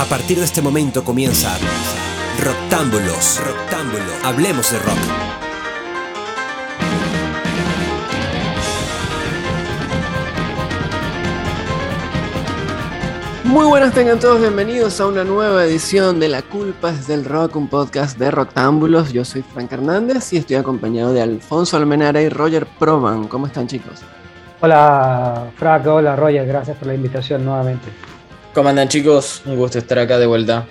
A partir de este momento comienza Roctámbulos. Roctámbulos. Hablemos de rock. Muy buenas tengan todos, bienvenidos a una nueva edición de La Culpa es del Rock, un podcast de Roctámbulos. Yo soy Frank Hernández y estoy acompañado de Alfonso Almenara y Roger Proman. ¿Cómo están chicos? Hola Frank, hola Roger, gracias por la invitación nuevamente. ¿Cómo andan chicos? Un gusto estar acá de vuelta.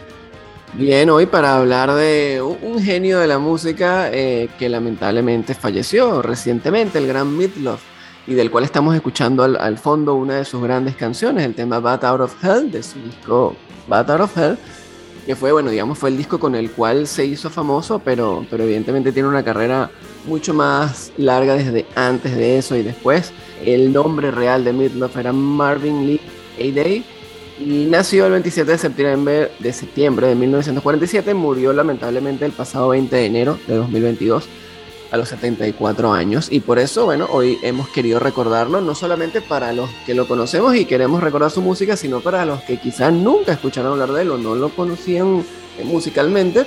Bien, hoy para hablar de un genio de la música eh, que lamentablemente falleció recientemente, el gran Midlove, y del cual estamos escuchando al, fondo una de sus grandes canciones, el tema Bad Out of Hell, de su disco Bad Out of Hell, que fue, bueno, digamos, fue el disco con el cual se hizo famoso, pero, pero evidentemente tiene una carrera mucho más larga desde antes de eso y después. El nombre real de Midlove era Marvin Lee A-Day y nació el 27 de septiembre, de septiembre de 1947, murió lamentablemente el pasado 20 de enero de 2022 a los 74 años. Y por eso, bueno, hoy hemos querido recordarlo no solamente para los que lo conocemos y queremos recordar su música, sino para los que quizás nunca escucharon hablar de él o no lo conocían eh, musicalmente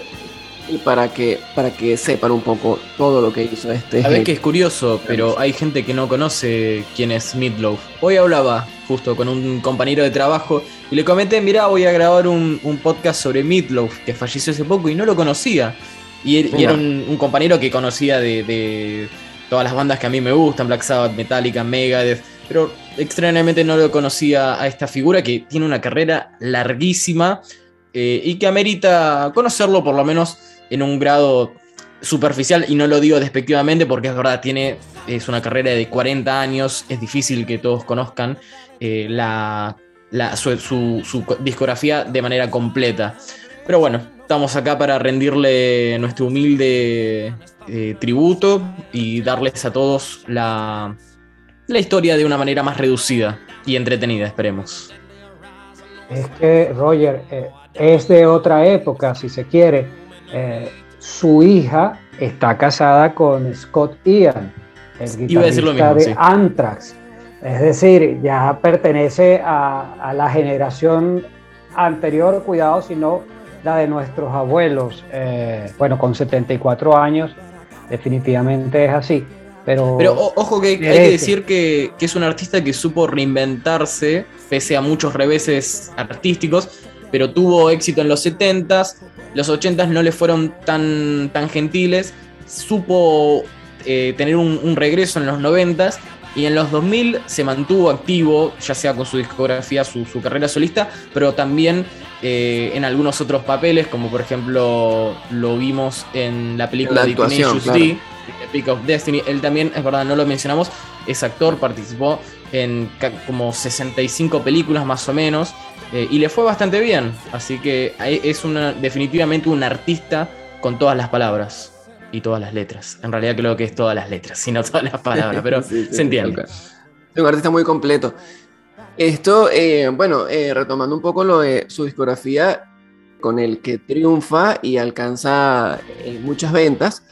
y para que, para que sepan un poco todo lo que hizo este. A ver que es curioso, pero hay gente que no conoce quién es Midloaf. Hoy hablaba justo con un compañero de trabajo y le comenté, mira, voy a grabar un, podcast sobre Midloaf, que falleció hace poco y no lo conocía. Y, era un, compañero que conocía de, todas las bandas que a mí me gustan, Black Sabbath, Metallica, Megadeth, pero extrañamente no lo conocía a esta figura que tiene una carrera larguísima eh, y que amerita conocerlo por lo menos en un grado superficial y no lo digo despectivamente porque es verdad, tiene, es una carrera de 40 años, es difícil que todos conozcan eh, la, su, discografía de manera completa. Pero bueno, estamos acá para rendirle nuestro humilde eh, tributo y darles a todos la, la historia de una manera más reducida y entretenida, esperemos. Es que, Roger, eh, es de otra época, si se quiere eh, su hija está casada con Scott Ian, el guitarrista de Anthrax. Es decir, ya pertenece a, la generación anterior, cuidado, sino la de nuestros abuelos. Eh, bueno, con 74 años, definitivamente es así. Pero, Pero ojo que hay que decir que, que, es un artista que supo reinventarse, pese a muchos reveses artísticos, pero tuvo éxito en los 70s, los 80s no le fueron tan, tan gentiles, supo eh, tener un, regreso en los 90s y en los 2000 se mantuvo activo, ya sea con su discografía, su, carrera solista, pero también eh, en algunos otros papeles, como por ejemplo lo vimos en la película de Tenacious D, Peak of Destiny. Él también, es verdad, no lo mencionamos, es actor, participó en como 65 películas más o menos. Eh, y le fue bastante bien. Así que es una, definitivamente un artista con todas las palabras y todas las letras. En realidad creo que es todas las letras, sino todas las palabras, pero se entiende. Es un artista muy completo. Esto, eh, bueno, eh, retomando un poco lo de su discografía, con el que triunfa y alcanza muchas ventas,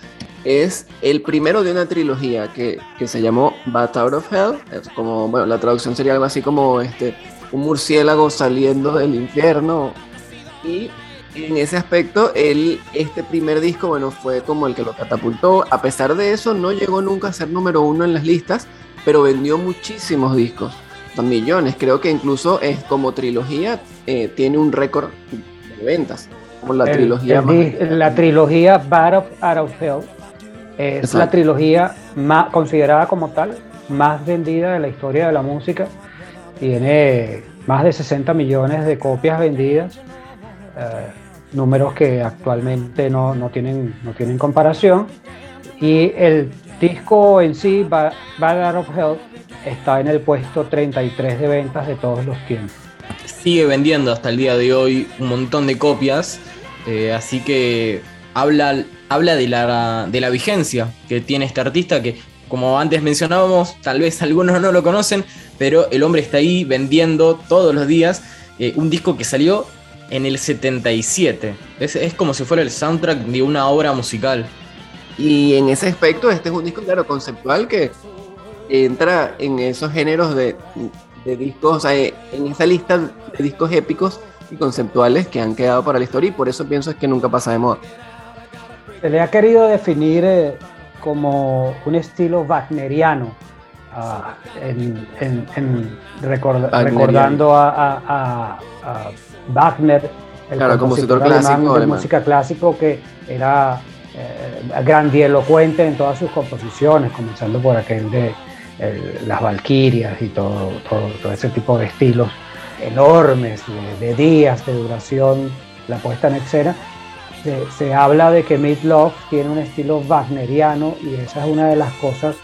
es el primero de una trilogía que, que se llamó Bat Out of Hell. Es como, bueno, la traducción sería algo así como este un murciélago saliendo del infierno. Y en ese aspecto, él, este primer disco, bueno, fue como el que lo catapultó. A pesar de eso, no llegó nunca a ser número uno en las listas, pero vendió muchísimos discos, millones. Creo que incluso es como trilogía, eh, tiene un récord de ventas. Como la trilogía La trilogía Bad Out of Hell es la trilogía más, considerada como tal más vendida de la historia de la música tiene más de 60 millones de copias vendidas, eh, números que actualmente no, tienen, no tienen comparación. Y el disco en sí, Bad Out of Health, está en el puesto 33 de ventas de todos los tiempos. Sigue vendiendo hasta el día de hoy un montón de copias, eh, así que habla, habla de, la, de la vigencia que tiene este artista que como antes mencionábamos, tal vez algunos no lo conocen, pero el hombre está ahí vendiendo todos los días eh, un disco que salió en el 77. Es, como si fuera el soundtrack de una obra musical. Y en ese aspecto, este es un disco, claro, conceptual que entra en esos géneros de, discos, en esa lista de discos épicos y conceptuales que han quedado para la historia y por eso pienso es que nunca pasa de moda. Se le ha querido definir eh, como un estilo wagneriano, ah, recordando a, Wagner, el claro, compositor, clásico de música clásico que era eh, grandilocuente en todas sus composiciones, comenzando por aquel de las Valquirias y todo, todo, ese tipo de estilos enormes, de, días de duración, la puesta en escena. Se, habla de que Love tiene un estilo wagneriano y esa es una de las cosas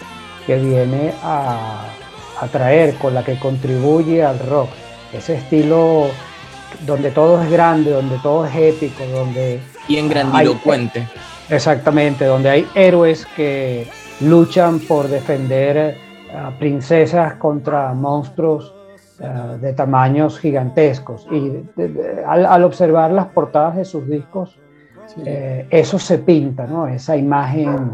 que viene a, a traer, con la que contribuye al rock. Ese estilo donde todo es grande, donde todo es épico, donde... Y en grandilocuente. exactamente, donde hay héroes que luchan por defender a princesas contra monstruos eh, de tamaños gigantescos. Y al, observar las portadas de sus discos, eh, eso se pinta, ¿no? Esa imagen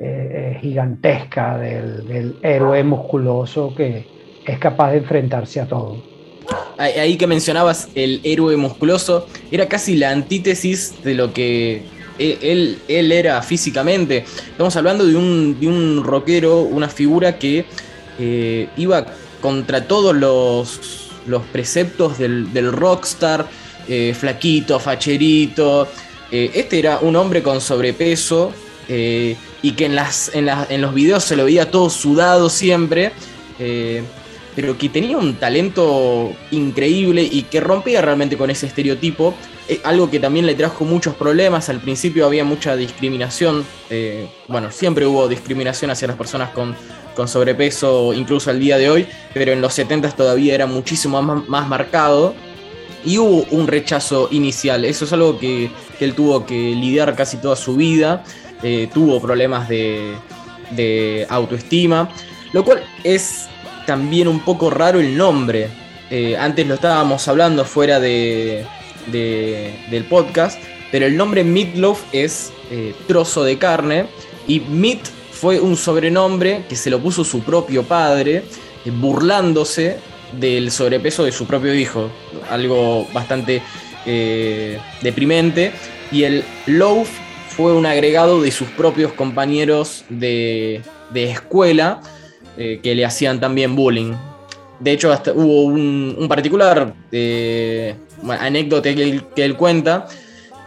eh, gigantesca del, del, héroe musculoso que es capaz de enfrentarse a todo. Ahí que mencionabas el héroe musculoso, era casi la antítesis de lo que él, él, era físicamente. Estamos hablando de un, de un rockero, una figura que iba contra todos los, los preceptos del, rockstar, eh, flaquito, facherito. Eh, este era un hombre con sobrepeso eh, y que en, las, en, los videos se lo veía todo sudado siempre, pero que tenía un talento increíble y que rompía realmente con ese estereotipo. algo que también le trajo muchos problemas. Al principio había mucha discriminación. bueno, siempre hubo discriminación hacia las personas con, con sobrepeso incluso al día de hoy, pero en los 70 todavía era muchísimo más, marcado y hubo un rechazo inicial. Eso es algo que, él tuvo que lidiar casi toda su vida, eh, tuvo problemas de, autoestima, lo cual es también un poco raro el nombre. Eh, antes lo estábamos hablando fuera de, del podcast, pero el nombre Meatloaf es eh, trozo de carne y meat fue un sobrenombre que se lo puso su propio padre, burlándose del sobrepeso de su propio hijo. Algo bastante eh, deprimente. Y el loaf fue un agregado de sus propios compañeros de, escuela eh, que le hacían también bullying. De hecho, hasta hubo un, particular anécdota que que él cuenta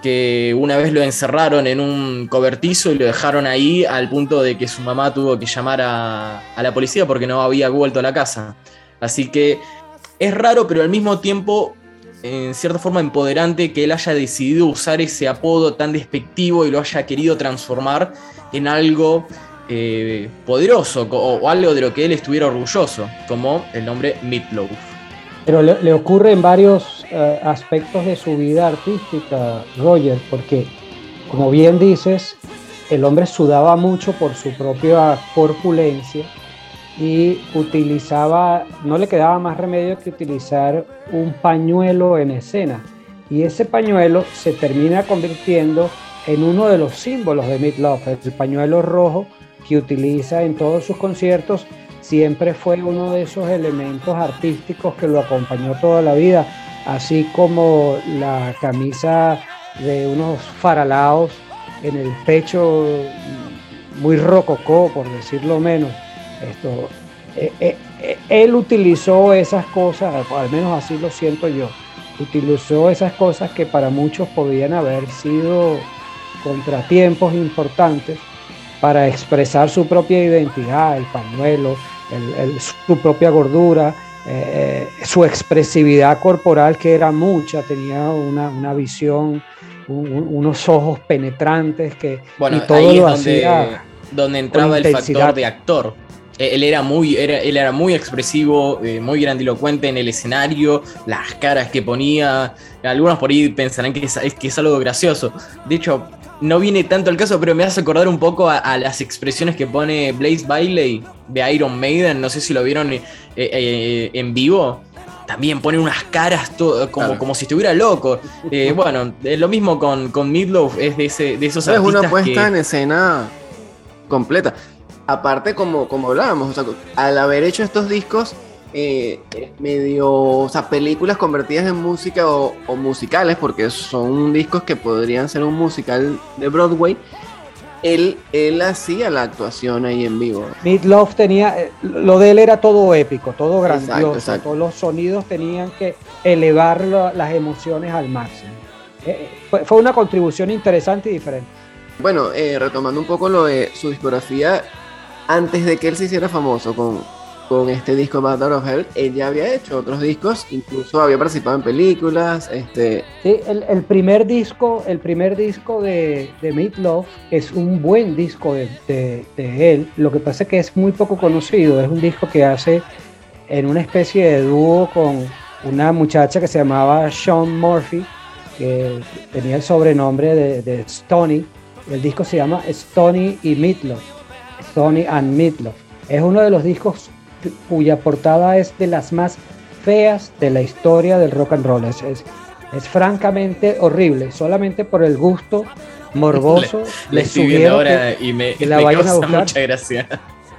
que una vez lo encerraron en un cobertizo y lo dejaron ahí al punto de que su mamá tuvo que llamar a, la policía porque no había vuelto a la casa. Así que es raro, pero al mismo tiempo, en cierta forma, empoderante que él haya decidido usar ese apodo tan despectivo y lo haya querido transformar en algo eh, poderoso o, algo de lo que él estuviera orgulloso, como el nombre Meatloaf. Pero le, ocurre en varios eh, aspectos de su vida artística, Roger, porque como bien dices, el hombre sudaba mucho por su propia corpulencia y utilizaba, no le quedaba más remedio que utilizar un pañuelo en escena. Y ese pañuelo se termina convirtiendo en uno de los símbolos de Meat el pañuelo rojo que utiliza en todos sus conciertos siempre fue uno de esos elementos artísticos que lo acompañó toda la vida, así como la camisa de unos faralaos en el pecho muy rococó, por decirlo menos. Esto, eh, eh, eh, él utilizó esas cosas, al menos así lo siento yo, utilizó esas cosas que para muchos podían haber sido contratiempos importantes para expresar su propia identidad, el pañuelo, su propia gordura, eh, su expresividad corporal que era mucha, tenía una, visión, unos ojos penetrantes que bueno, todo ahí lo es donde, donde entraba el factor de actor. E, él era muy, era, él era muy expresivo, eh, muy grandilocuente en el escenario, las caras que ponía. Algunos por ahí pensarán que es, que es algo gracioso. De hecho, no viene tanto al caso, pero me hace acordar un poco a, las expresiones que pone Blaze Bailey de Iron Maiden. No sé si lo vieron eh, eh, en vivo. También pone unas caras como, como si estuviera loco. Eh, bueno, lo mismo con, con Midloaf, es de, ese, de esos Es una puesta en escena completa. Aparte, como, como hablábamos, al haber hecho estos discos, eh, medio, o sea, películas convertidas en música o, musicales, porque son discos que podrían ser un musical de Broadway. Él, él hacía la actuación ahí en vivo. Love tenía, eh, lo de él era todo épico, todo grandioso, todos los sonidos tenían que elevar las emociones al máximo. Eh, fue, fue, una contribución interesante y diferente. Bueno, retomando un poco lo de su discografía, antes de que él se hiciera famoso con, con este disco Battle of Hell, él ya había hecho otros discos, incluso había participado en películas. Este... Sí, el, primer disco, el primer disco de, de Meat Love es un buen disco de, él. Lo que pasa es que es muy poco conocido. Es un disco que hace en una especie de dúo con una muchacha que se llamaba Sean Murphy, que tenía el sobrenombre de, de Stony. El disco se llama Stony y Meatloaf. Stony and Meatloaf. Es uno de los discos cuya portada es de las más feas de la historia del rock and roll. Es, es, francamente horrible, solamente por el gusto morboso. Le, viendo ahora y me, la me mucha gracia.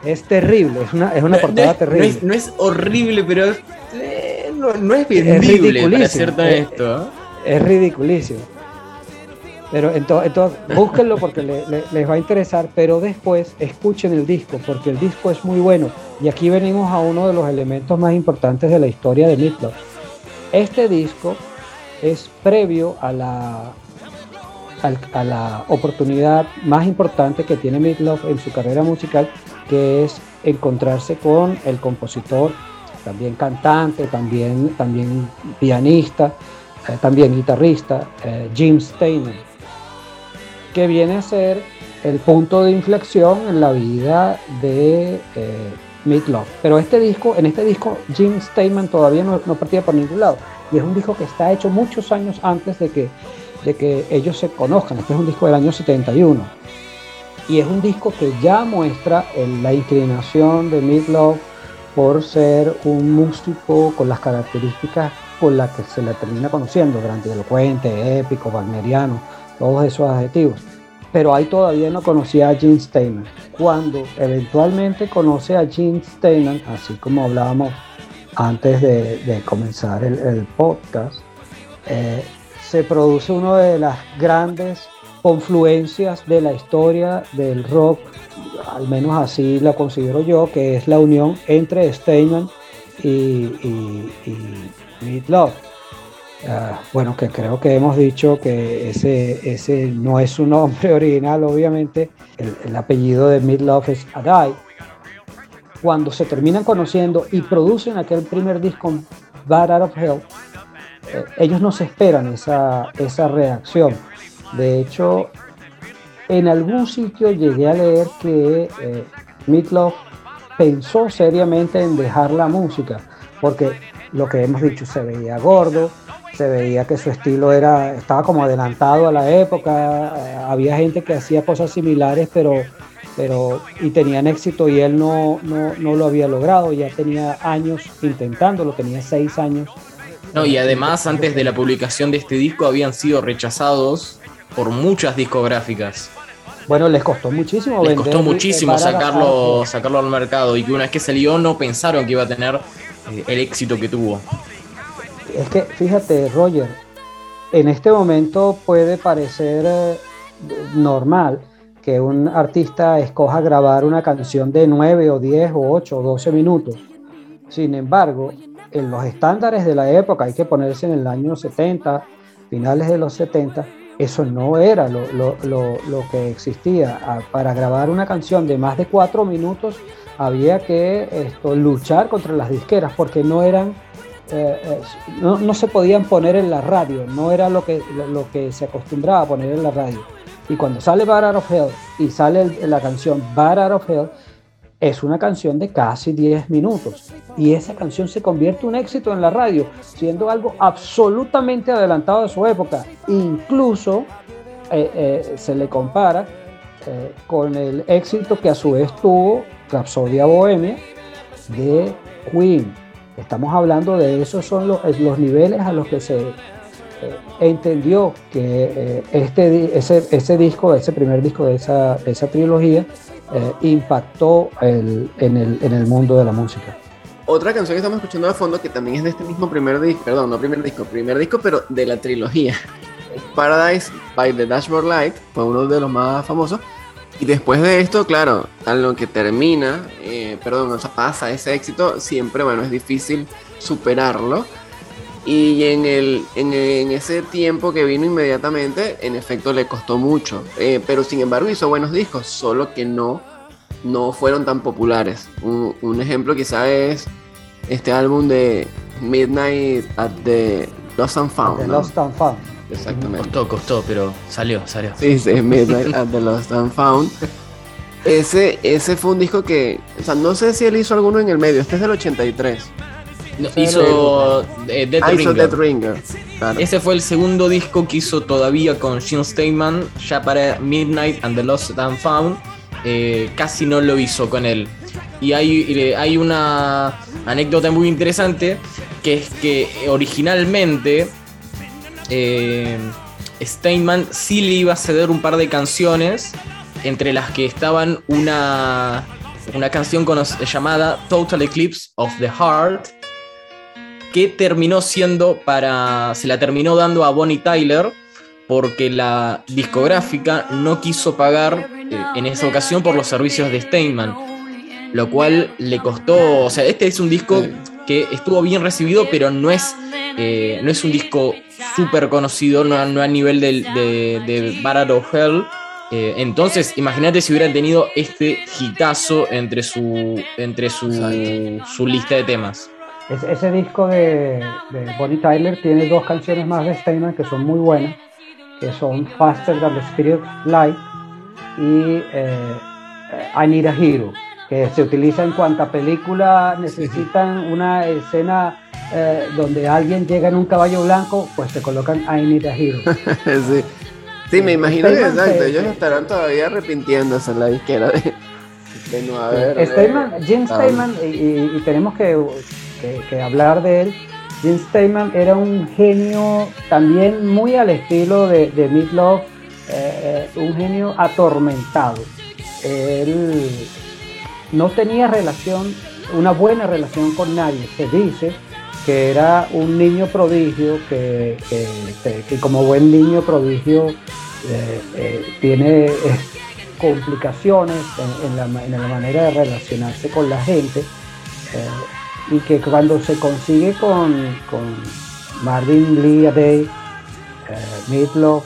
Es terrible, es una, es una portada terrible. No es, horrible, pero eh, no, es vendible para ser. Es ridiculísimo. Pero entonces, búsquenlo porque les va a interesar, pero después escuchen el disco, porque el disco es muy bueno. Y aquí venimos a uno de los elementos más importantes de la historia de Meatloaf. Este disco es previo a la, a, oportunidad más importante que tiene Meatloaf en su carrera musical, que es encontrarse con el compositor, también cantante, también, también pianista, eh, también guitarrista, eh, Jim Steinman que viene a ser el punto de inflexión en la vida de eh, Meat Pero este disco, en este disco, Jim Steinman todavía no, partía por ningún lado. Y es un disco que está hecho muchos años antes de que, de que ellos se conozcan. Este es un disco del año 71. Y es un disco que ya muestra la inclinación de Meat por ser un músico con las características con las que se le termina conociendo, grandilocuente, épico, wagneriano, todos esos adjetivos pero ahí todavía no conocía a Gene Steinman. Cuando eventualmente conoce a Gene Steinman, así como hablábamos antes de, comenzar el, podcast, eh, se produce una de las grandes confluencias de la historia del rock, al menos así la considero yo, que es la unión entre Steinman y, y, y Love. Ah, bueno, que creo que hemos dicho que ese, ese no es su nombre original, obviamente. El, apellido de Midlove es Adai. Cuando se terminan conociendo y producen aquel primer disco, Bad Out of Hell, eh, ellos no se esperan esa, esa reacción. De hecho, en algún sitio llegué a leer que eh, pensó seriamente en dejar la música, porque lo que hemos dicho, se veía gordo, se veía que su estilo era, estaba como adelantado a la época, eh, había gente que hacía cosas similares, pero, pero y tenían éxito y él no, no, lo había logrado, ya tenía años intentándolo, tenía seis años. No, y además antes de la publicación de este disco habían sido rechazados por muchas discográficas. Bueno, les costó muchísimo. Les costó muchísimo sacarlo, sacarlo al mercado y que una vez que salió no pensaron que iba a tener eh, el éxito que tuvo. Es que, fíjate, Roger, en este momento puede parecer eh, normal que un artista escoja grabar una canción de 9 o 10 o 8 o 12 minutos. Sin embargo, en los estándares de la época, hay que ponerse en el año 70, finales de los 70, eso no era lo, que existía. Ah, para grabar una canción de más de 4 minutos había que esto, luchar contra las disqueras porque no eran eh, eh, no, se podían poner en la radio, no era lo que, lo que se acostumbraba a poner en la radio. Y cuando sale Bar of Hell y sale la canción Bar of Hell, es una canción de casi 10 minutos. Y esa canción se convierte en un éxito en la radio, siendo algo absolutamente adelantado de su época. Incluso eh, se le compara con el éxito que a su vez tuvo Rapsodia Bohemia de Queen Estamos hablando de esos son los, los niveles a los que se eh, entendió que eh, este, ese, ese, disco, ese primer disco de esa, esa trilogía, eh, impactó en, el, en, el, mundo de la música. otra canción que estamos escuchando de fondo, que también es de este mismo primer disco, perdón, no primer disco, primer disco, pero de la trilogía. Paradise by the Dashboard Light, fue uno de los más famosos. Y después de esto, claro, a lo que termina, eh, perdón, o sea, pasa ese éxito, siempre, bueno, es difícil superarlo. Y en, el, en, ese tiempo que vino inmediatamente, en efecto le costó mucho. Eh, pero sin embargo hizo buenos discos, solo que no, no fueron tan populares. Un, un ejemplo quizá es este álbum de Midnight at the Lost and Found. Lost and Found. Exactamente. Costó, costó, pero salió, salió. Sí, sí, Midnight at the Lost and Found. Ese, ese fue un disco que, o sea, no sé si él hizo alguno en el medio, este es del 83. hizo eh, Dead, ah, Ringer. Ese fue el segundo disco que hizo todavía con Jim Steinman, ya para Midnight and the Lost and Found. Eh, casi no lo hizo con él. Y hay, eh, hay una anécdota muy interesante, que es que originalmente eh, Steinman sí le iba a ceder un par de canciones, entre las que estaban una, una canción llamada Total Eclipse of the Heart, que terminó siendo para. se la terminó dando a Bonnie Tyler, porque la discográfica no quiso pagar eh, en esa ocasión por los servicios de Steinman, lo cual le costó. O sea, este es un disco que estuvo bien recibido, pero no es, eh, no es un disco súper conocido, no, a nivel de, de, Battle of Hell. Eh, entonces, imagínate si hubieran tenido este hitazo entre su, entre su, su lista de temas. ese disco de, de, Bonnie Tyler tiene dos canciones más de Steinman que son muy buenas, que son Faster Than the Spirit of Light y eh, I Need a Hero que se utiliza en cuanta película necesitan una escena eh, donde alguien llega en un caballo blanco, pues se colocan I Need a Hero. sí. sí, me imagino que exacto, ellos estarán todavía arrepintiéndose en la disquera de, de no haber. Steinman, Jim Steinman, y, tenemos que, que, hablar de él. Jim Steinman era un genio también muy al estilo de, de Meat Love, eh, un genio atormentado. Él no tenía relación, una buena relación con nadie. Se dice que era un niño prodigio, que, como buen niño prodigio eh, eh, tiene eh, complicaciones en, la, manera de relacionarse con la gente y que cuando se consigue con, Marvin Lee Day, Midlow,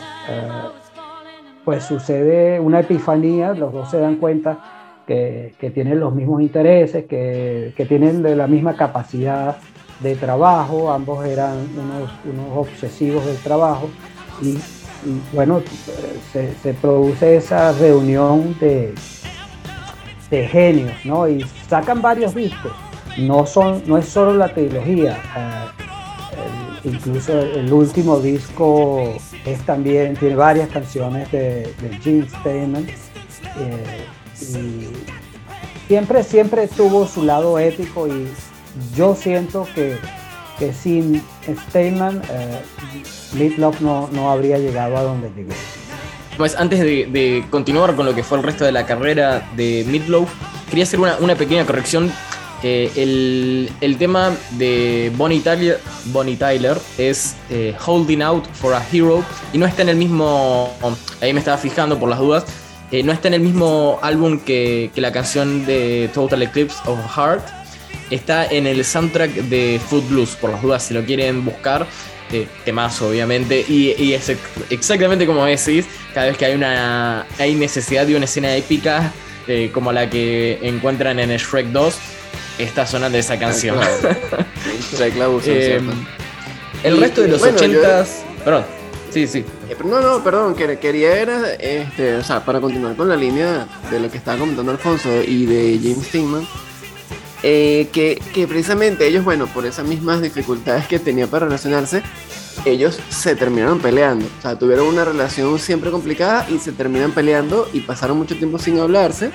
pues sucede una epifanía, los dos se dan cuenta que, tienen los mismos intereses, que, tienen la misma capacidad de trabajo, ambos eran unos, obsesivos del trabajo y, bueno, se, produce esa reunión de, de genios, ¿no? Y sacan varios discos, no, son, no es solo la trilogía, eh, incluso el último disco es también, tiene varias canciones de, de Gene Steinman. Eh, siempre, siempre tuvo su lado ético y yo siento que, que sin Steinman, eh, no, no habría llegado a donde llegó. Pues antes de, continuar con lo que fue el resto de la carrera de Midloaf, quería hacer una, pequeña corrección. el, tema de Bonnie Tyler, Bonnie Tyler es eh, Holding Out for a Hero y no está en el mismo. Ahí me estaba fijando por las dudas. Eh, no está en el mismo álbum que, la canción de Total Eclipse of Heart. Está en el soundtrack de Food Blues, por las dudas, si lo quieren buscar. Eh, temazo, obviamente. Y, es exactamente como decís, cada vez que hay una hay necesidad de una escena épica, eh, como la que encuentran en Shrek 2, está sonando esa canción. La el resto de los 80s. Perdón. Sí, sí. Eh, no, no, perdón, quería era, este, o sea, para continuar con la línea de lo que estaba comentando Alfonso y de James Steinman, eh, que, precisamente ellos, bueno, por esas mismas dificultades que tenía para relacionarse, ellos se terminaron peleando. O sea, tuvieron una relación siempre complicada y se terminan peleando y pasaron mucho tiempo sin hablarse.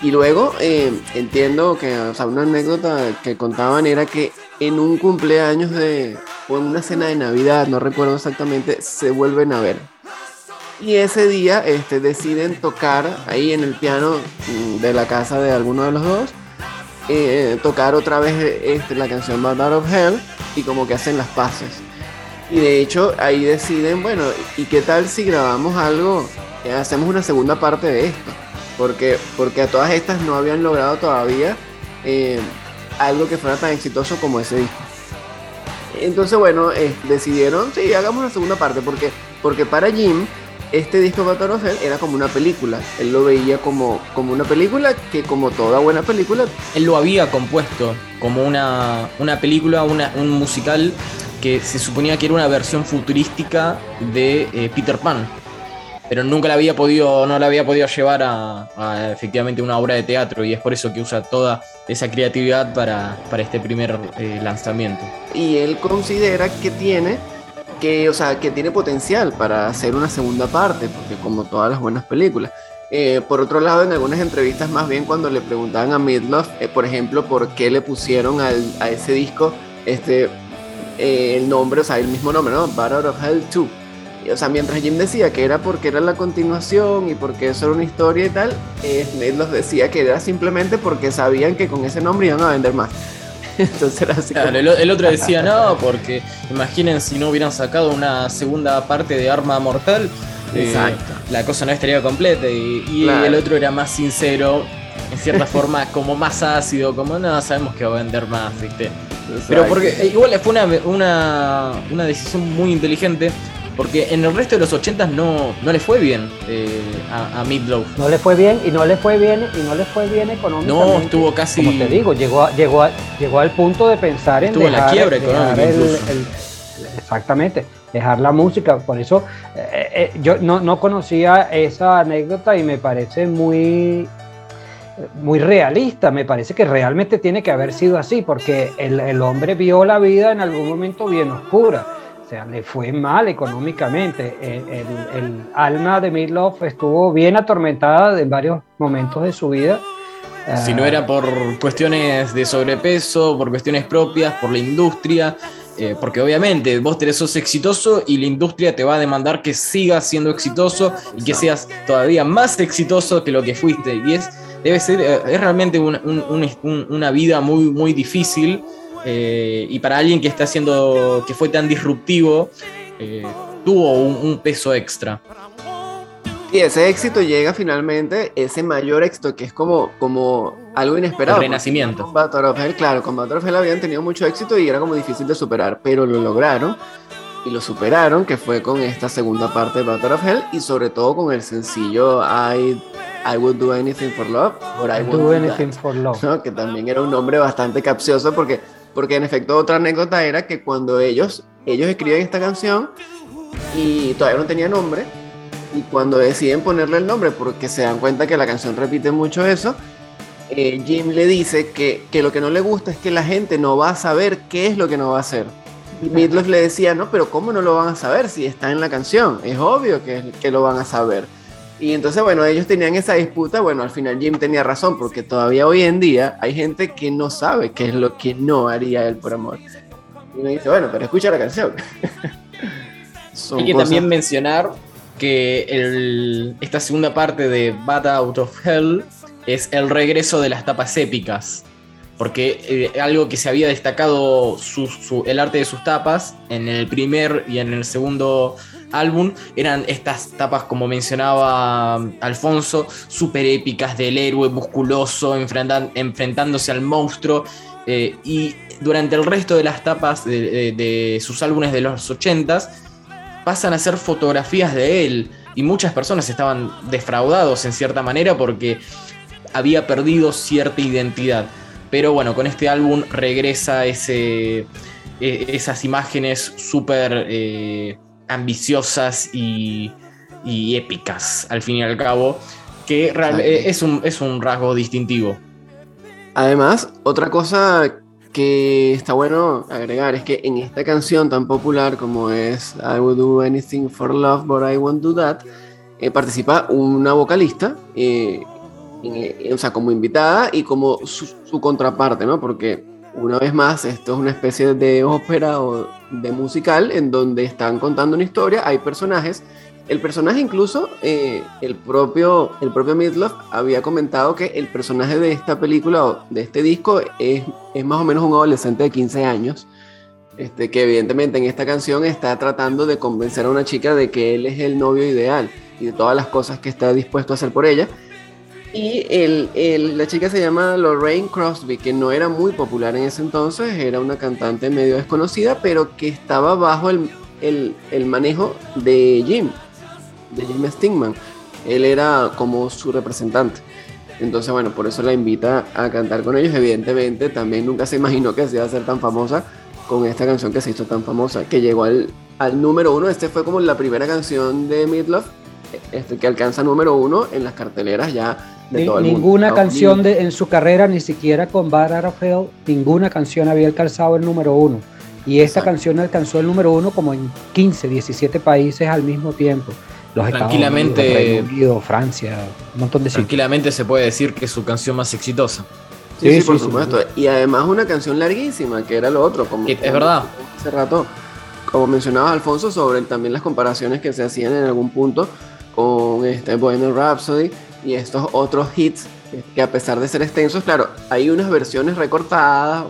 Y luego eh, entiendo que, o sea, una anécdota que contaban era que en un cumpleaños de, o en una cena de Navidad, no recuerdo exactamente, se vuelven a ver. Y ese día este, deciden tocar ahí en el piano de la casa de alguno de los dos eh, tocar otra vez este, la canción Bad Out of Hell y como que hacen las paces. Y de hecho ahí deciden, bueno, ¿y qué tal si grabamos algo? Eh, hacemos una segunda parte de esto. Porque, porque a todas estas no habían logrado todavía eh, algo que fuera tan exitoso como ese disco. Entonces, bueno, decidieron, sí, hagamos la segunda parte, porque, porque para Jim este disco Battle of Hell era como una película. Él lo veía como, como una película que como toda buena película... Él lo había compuesto como una, una película, un musical que se suponía que era una versión futurística de eh, Peter Pan. Pero nunca la había podido, no la había podido llevar a, efectivamente una obra de teatro y es por eso que usa toda esa creatividad para, para este primer eh, lanzamiento. Y él considera que tiene que, o sea, que tiene potencial para hacer una segunda parte, porque como todas las buenas películas. Eh, por otro lado, en algunas entrevistas, más bien cuando le preguntaban a Midlove, eh, por ejemplo, por qué le pusieron al, a ese disco este, el nombre, o sea, el mismo nombre, ¿no? Battle of Hell 2. O sea, mientras Jim decía que era porque era la continuación y porque eso era una historia y tal, Midlove decía que era simplemente porque sabían que con ese nombre iban a vender más. Entonces era así el, otro decía, no, porque imaginen si no hubieran sacado una segunda parte de Arma Mortal, eh, la cosa no estaría completa. Y, el otro era más sincero, en cierta forma, como más ácido, como no, sabemos que va a vender más, ¿viste? Pero porque eh, igual fue una, una, una decisión muy inteligente porque en el resto de los 80 no, no le fue bien eh, a, a No le fue bien y no le fue bien y no le fue bien económicamente. No, estuvo casi. Como te digo, llegó, llegó, llegó al punto de pensar en. Estuvo en la quiebra económica. exactamente, dejar la música. Por eso eh, eh, yo no, no conocía esa anécdota y me parece muy muy realista, me parece que realmente tiene que haber sido así, porque el, el hombre vio la vida en algún momento bien oscura sea, le fue mal económicamente. El, alma de Midlove estuvo bien atormentada en varios momentos de su vida. Si no era por cuestiones de sobrepeso, por cuestiones propias, por la industria, eh, porque obviamente vos tenés sos exitoso y la industria te va a demandar que sigas siendo exitoso y que seas todavía más exitoso que lo que fuiste. Y es, debe ser, eh, es realmente una vida muy, muy difícil eh, y para alguien que está haciendo, que fue tan disruptivo, eh, tuvo un, peso extra. Y ese éxito llega finalmente, ese mayor éxito que es como, como algo inesperado. El renacimiento. Con Battle of Hell, claro, con Battle of Hell habían tenido mucho éxito y era como difícil de superar, pero lo lograron y lo superaron, que fue con esta segunda parte de Battle of Hell y sobre todo con el sencillo I, I Would Do Anything for Love, I, Would Do Anything for Love, que también era un nombre bastante capcioso porque porque en efecto otra anécdota era que cuando ellos, ellos escriben esta canción y todavía no tenía nombre, y cuando deciden ponerle el nombre porque se dan cuenta que la canción repite mucho eso, eh, Jim le dice que, que, lo que no le gusta es que la gente no va a saber qué es lo que no va a hacer. Y Midlove le decía, no, pero ¿cómo no lo van a saber si está en la canción? Es obvio que, que lo van a saber. Y entonces, bueno, ellos tenían esa disputa. Bueno, al final Jim tenía razón, porque todavía hoy en día hay gente que no sabe qué es lo que no haría él por amor. Y uno dice, bueno, pero escucha la canción. hay que también mencionar que esta segunda parte de Bad Out of Hell es el regreso de las tapas épicas. Porque eh, algo que se había destacado el arte de sus tapas en el primer y en el segundo álbum eran estas tapas, como mencionaba Alfonso, súper épicas del héroe musculoso enfrentándose al monstruo. Eh, y durante el resto de las tapas de, sus álbumes de los 80s pasan a ser fotografías de él. Y muchas personas estaban defraudados en cierta manera porque había perdido cierta identidad. Pero bueno, con este álbum regresa ese, e, esas imágenes súper eh, ambiciosas y, épicas, al fin y al cabo, que eh, es un, es un rasgo distintivo. Además, otra cosa que está bueno agregar es que en esta canción tan popular como es I Would Do Anything for Love, but I Won't Do That, eh, participa una vocalista, eh, o sea, como invitada y como su, su, contraparte, ¿no? Porque una vez más, esto es una especie de ópera o de musical en donde están contando una historia, hay personajes, el personaje incluso, eh, el propio, el propio Midlove había comentado que el personaje de esta película o de este disco es, es más o menos un adolescente de 15 años, este, que evidentemente en esta canción está tratando de convencer a una chica de que él es el novio ideal y de todas las cosas que está dispuesto a hacer por ella. Y el, la chica se llama Lorraine Crosby, que no era muy popular en ese entonces, era una cantante medio desconocida, pero que estaba bajo el, el, manejo de Jim, de Jim Stingman. Él era como su representante. Entonces, bueno, por eso la invita a cantar con ellos. Evidentemente, también nunca se imaginó que se iba a ser tan famosa con esta canción que se hizo tan famosa, que llegó al, al número uno. Este fue como la primera canción de Midlove este, que alcanza número uno en las carteleras ya ninguna canción de, en su carrera, ni siquiera con Bar of Hell, ninguna canción había alcanzado el número uno. Y esta canción alcanzó el número uno como en 15, 17 países al mismo tiempo. Los tranquilamente, Estados Unidos, Francia, un montón de Tranquilamente se puede decir que es su canción más exitosa. Sí, sí, por supuesto. Y además una canción larguísima, que era lo otro. Como, es verdad. Hace rato, como mencionaba Alfonso, sobre también las comparaciones que se hacían en algún punto con este Bohemian Rhapsody y estos otros hits que a pesar de ser extensos, claro, hay unas versiones recortadas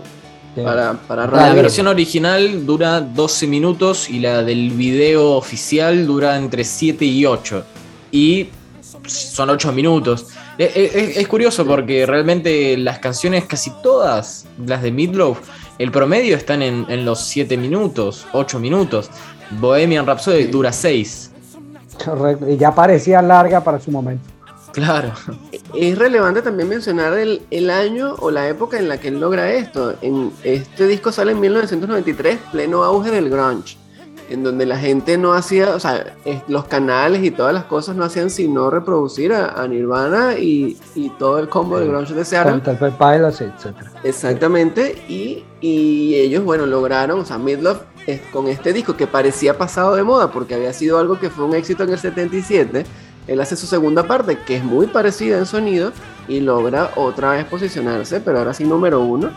para, para La versión original dura 12 minutos y la del video oficial dura entre 7 y 8. Y son 8 minutos. E, e, es, curioso porque realmente las canciones, casi todas las de Midloaf, el promedio están en, los 7 minutos, 8 minutos. Bohemian Rhapsody dura 6. Correcto, y ya parecía larga para su momento. Claro. Es relevante también mencionar el, el, año o la época en la que él logra esto. En, este disco sale en 1993, pleno auge del grunge, en donde la gente no hacía, o sea, los canales y todas las cosas no hacían sino reproducir a, Nirvana y, y, todo el combo del grunge de Seattle. etc. Exactamente, y, y, ellos, bueno, lograron, o sea, Midlove con este disco que parecía pasado de moda porque había sido algo que fue un éxito en el 77 él hace su segunda parte, que es muy parecida en sonido, y logra otra vez posicionarse, pero ahora sí número uno.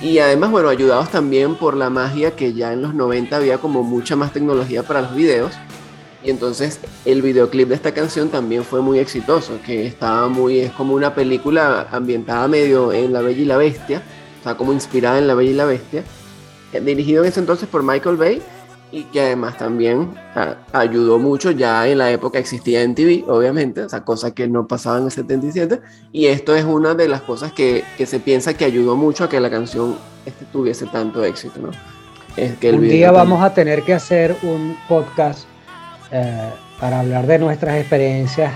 Y además, bueno, ayudados también por la magia que ya en los 90 había como mucha más tecnología para los videos. Y entonces el videoclip de esta canción también fue muy exitoso, que estaba muy, es como una película ambientada medio en La Bella y la Bestia, o sea, como inspirada en La Bella y la Bestia, dirigido en ese entonces por Michael Bay y que además también ayudó mucho, ya en la época existía en TV, obviamente, esa cosa que no pasaba en el 77, y esto es una de las cosas que, que se piensa que ayudó mucho a que la canción este, tuviese tanto éxito, ¿no? Es que un día vamos a tener que hacer un podcast eh, para hablar de nuestras experiencias,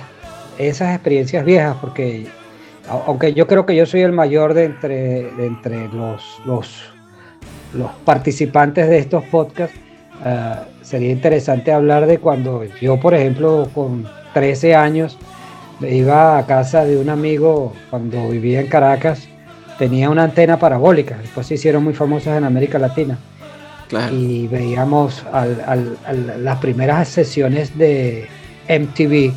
esas experiencias viejas, porque aunque yo creo que yo soy el mayor de entre, de entre los, los, los participantes de estos podcasts, eh, sería interesante hablar de cuando yo, por ejemplo, con 13 años, iba a casa de un amigo cuando vivía en Caracas, tenía una antena parabólica, después se hicieron muy famosas en América Latina. Y veíamos las primeras sesiones de MTV.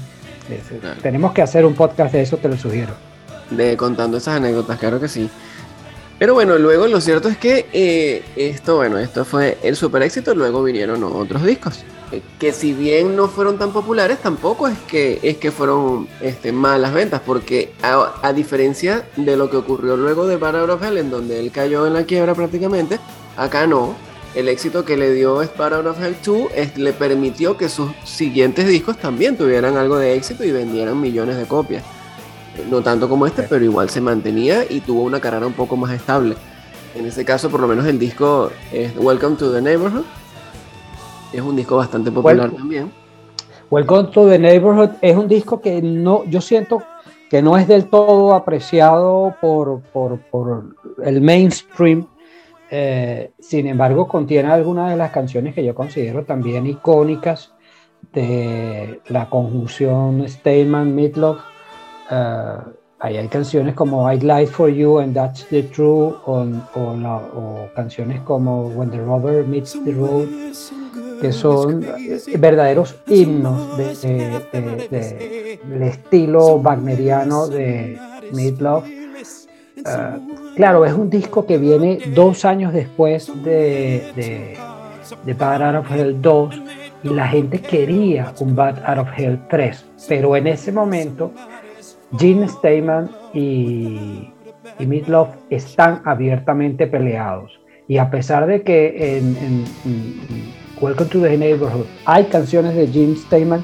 Tenemos que hacer un podcast de eso, te lo sugiero. De contando esas anécdotas, claro que sí. Pero bueno, luego lo cierto es que eh, esto, bueno, esto fue el super éxito, luego vinieron otros discos. Eh, que si bien no fueron tan populares, tampoco es que, es que fueron este, malas ventas, porque a, diferencia de lo que ocurrió luego de Bar of Hell, en donde él cayó en la quiebra prácticamente, acá no. El éxito que le dio Bar of Hell 2 le permitió que sus siguientes discos también tuvieran algo de éxito y vendieran millones de copias no tanto como este, pero igual se mantenía y tuvo una carrera un poco más estable. En ese caso, por lo menos el disco es Welcome to the Neighborhood. Es un disco bastante popular también. Welcome to the Neighborhood es un disco que no, yo siento que no es del todo apreciado por, el mainstream. Eh, sin embargo, contiene algunas de las canciones que yo considero también icónicas de la conjunción Steinman Midlove Uh, ahí hay canciones como I'd Lie for You and That's the True o, canciones como When the Rubber Meets the Road que son verdaderos himnos de, del estilo wagneriano de Meatloaf. Uh, claro, es un disco que viene dos años después de, de, de Out of Hell 2 y la gente quería un Bad Out of Hell 3, pero en ese momento Gene Steinman y, y están abiertamente peleados. Y a pesar de que en, Welcome to the Neighborhood hay canciones de Gene Steinman,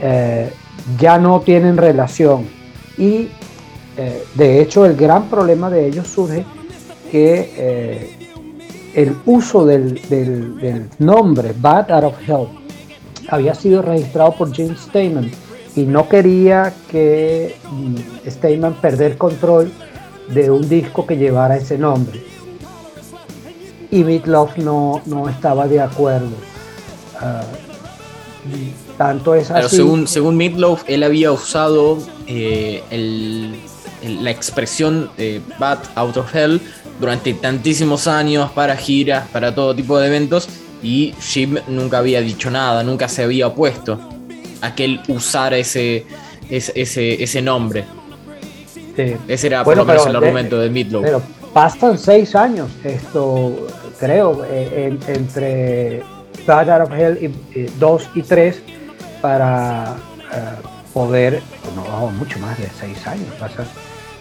eh, ya no tienen relación. Y eh, de hecho el gran problema de ellos surge que eh, el uso del nombre Bad Out of Hell había sido registrado por James Steinman y no quería que mm, Steinman perder control de un disco que llevara ese nombre. Y Meatloaf no, no estaba de acuerdo. Ah, tanto es así. Pero según, según Meatloaf, él había usado eh, la expresión de Bad Out of Hell durante tantísimos años para giras, para todo tipo de eventos y Jim nunca había dicho nada, nunca se había opuesto a que él usara ese, ese, ese, nombre. Ese era por lo menos el argumento de, Midlow. Pero pasan seis años, esto creo, eh, entre Bad Out of Hell 2 y 3 para eh, poder, no, mucho más de seis años pasan.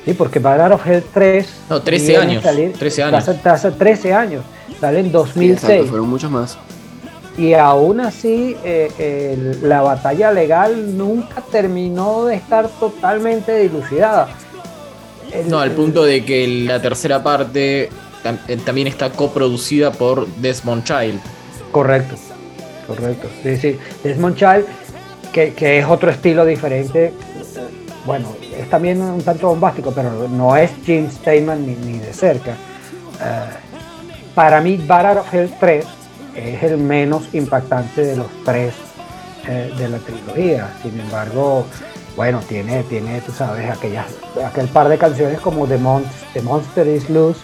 Sí, porque Bad Out of Hell 3... No, 13 años. 13 años. 13 años sale en 2006. fueron muchos más. Y aún así, eh, la batalla legal nunca terminó de estar totalmente dilucidada. no, al punto de que la tercera parte eh, también está coproducida por Desmond Child. Correcto, correcto. Sí, Desmond Child, que, es otro estilo diferente. Bueno, es también un tanto bombástico, pero no es Jim Steinman ni, de cerca. Eh, para mí, Bad of Hell 3 es el menos impactante de los tres eh, de la trilogía. Sin embargo, bueno, tiene, tiene tú sabes, aquel par de canciones como The, Monster is Loose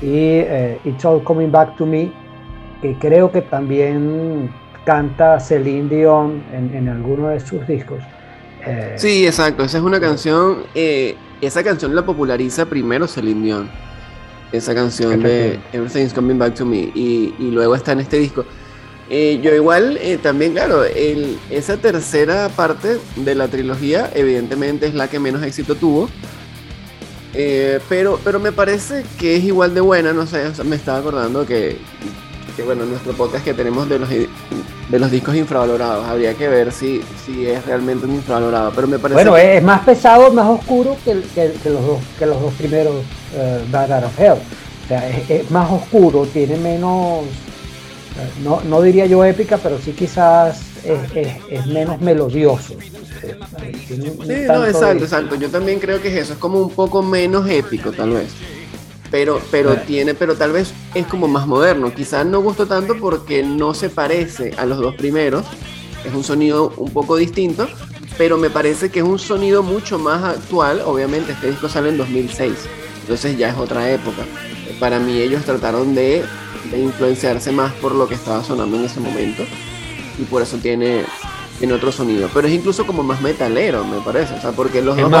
y eh, It's All Coming Back to Me, que creo que también canta Celine Dion en, alguno de sus discos. Eh, sí, exacto. Esa es una canción. esa canción la populariza primero Celine Dion esa canción de Everything's Coming Back to Me y, luego está en este disco. Eh, yo igual eh, también, claro, esa tercera parte de la trilogía evidentemente es la que menos éxito tuvo. Eh, pero, pero me parece que es igual de buena, no sé, me estaba acordando que, que, bueno, nuestro podcast que tenemos de los, de los discos infravalorados, habría que ver si, si es realmente un infravalorado, pero me parece... Bueno, es más pesado, más oscuro que, que, los, dos, que los dos primeros uh, Bad of Hell. O sea, es, más oscuro, tiene menos, eh, no, no, diría yo épica, pero sí quizás es, es menos melodioso. Sí, no, exacto, exacto. Yo también creo que es eso, es como un poco menos épico, tal vez pero, pero tiene, pero tal vez es como más moderno. Quizás no gustó tanto porque no se parece a los dos primeros. Es un sonido un poco distinto, pero me parece que es un sonido mucho más actual. Obviamente este disco sale en 2006, entonces ya es otra época. Para mí ellos trataron de, influenciarse más por lo que estaba sonando en ese momento y por eso tiene, tiene otro sonido. Pero es incluso como más metalero, me parece. O sea, porque los dos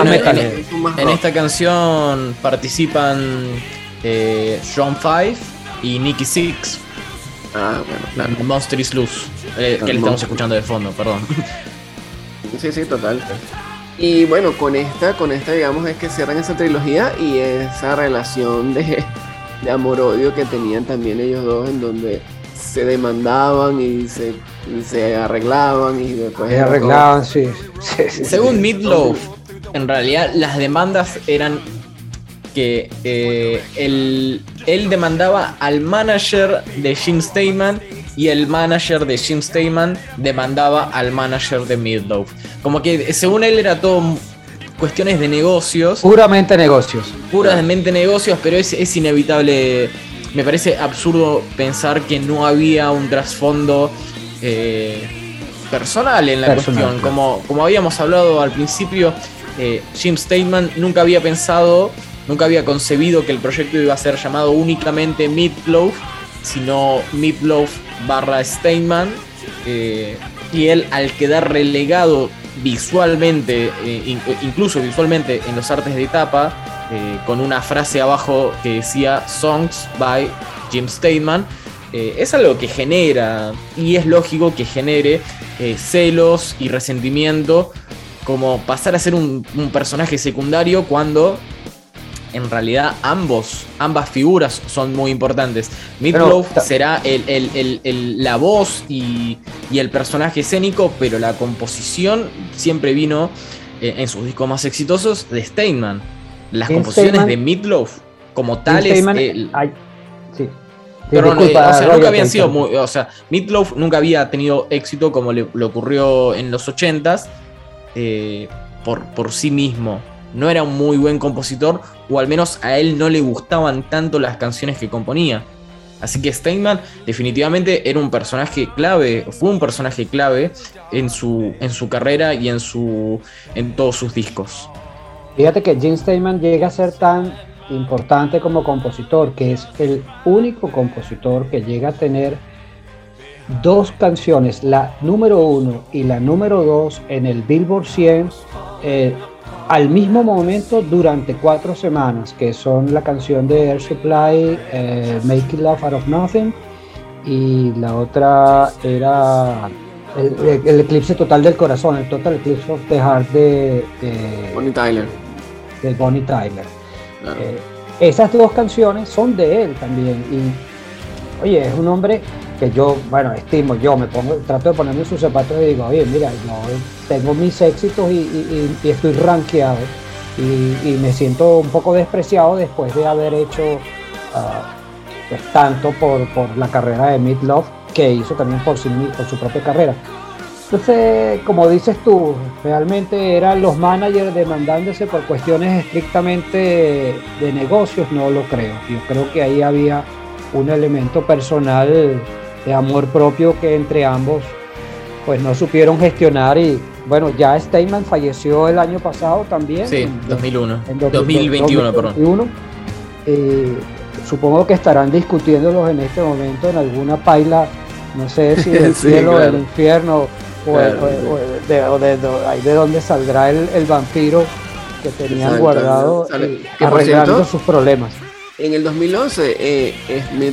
en, esta canción participan eh, 5 y Nicky Six. Ah, bueno, claro. Monster is Loose, eh, que le estamos escuchando de fondo, perdón. Sí, sí, total. Y bueno, con esta, con esta, digamos, es que cierran esa trilogía y esa relación de, de amor-odio que tenían también ellos dos, en donde se demandaban y se, se arreglaban y después. Se arreglaban, sí. Según Midloaf, en realidad las demandas eran que eh, él, demandaba al manager de Jim Steinman y el manager de Jim Steinman demandaba al manager de Midloaf. Como que según él era todo cuestiones de negocios. Puramente negocios. Puramente negocios, pero es, es inevitable. Me parece absurdo pensar que no había un trasfondo eh, personal en la cuestión. Como, como habíamos hablado al principio, eh, Jim Steinman nunca había pensado Nunca había concebido que el proyecto iba a ser llamado únicamente Meatloaf, sino Meatloaf barra Steinman. Eh, y él al quedar relegado visualmente, eh, incluso visualmente en los artes de tapa, eh, con una frase abajo que decía Songs by Jim Steinman, eh, es algo que genera, y es lógico que genere celos y resentimiento, como pasar a ser un, personaje secundario cuando en realidad ambos, ambas figuras son muy importantes. Meatloaf será la voz y, el personaje escénico, pero la composición siempre vino eh, en sus discos más exitosos de Steinman. Las composiciones de Meatloaf como tales. sí. Perdón, eh, o sea, nunca habían sido muy, o sea, Meatloaf nunca había tenido éxito como le, ocurrió en los 80s eh, por, por sí mismo. No era un muy buen compositor, o al menos a él no le gustaban tanto las canciones que componía. Así que Steinman definitivamente era un personaje clave, fue un personaje clave en su, en su carrera y en, su, en todos sus discos. Fíjate que Jim Steinman llega a ser tan importante como compositor, que es el único compositor que llega a tener dos canciones, la número uno y la número dos en el Billboard 100 eh, al mismo momento durante cuatro semanas, que son la canción de Air Supply, eh, Make It Love Out of Nothing, y la otra era el, eclipse total del corazón, el Total Eclipse of the Heart de, Bonnie Tyler. De Bonnie Tyler. Eh, esas dos canciones son de él también. Y oye, es un hombre que yo, bueno, estimo, yo me pongo, trato de ponerme sus zapatos y digo, oye, mira, yo tengo mis éxitos y, estoy rankeado. Y, me siento un poco despreciado después de haber hecho ah, pues, tanto por, la carrera de Meat Love que hizo también por, por su propia carrera. Entonces, como dices tú, realmente eran los managers demandándose por cuestiones estrictamente de negocios, no lo creo. Yo creo que ahí había un elemento personal de amor propio que entre ambos pues no supieron gestionar y bueno, ya Steinman falleció el año pasado también. Sí, en 2001. En 2021, perdón. supongo que estarán discutiéndolos en este momento en alguna paila, no sé si el cielo o el infierno o, de, ahí de donde saldrá el, vampiro que tenían guardado arreglando sus problemas. En el 2011, eh,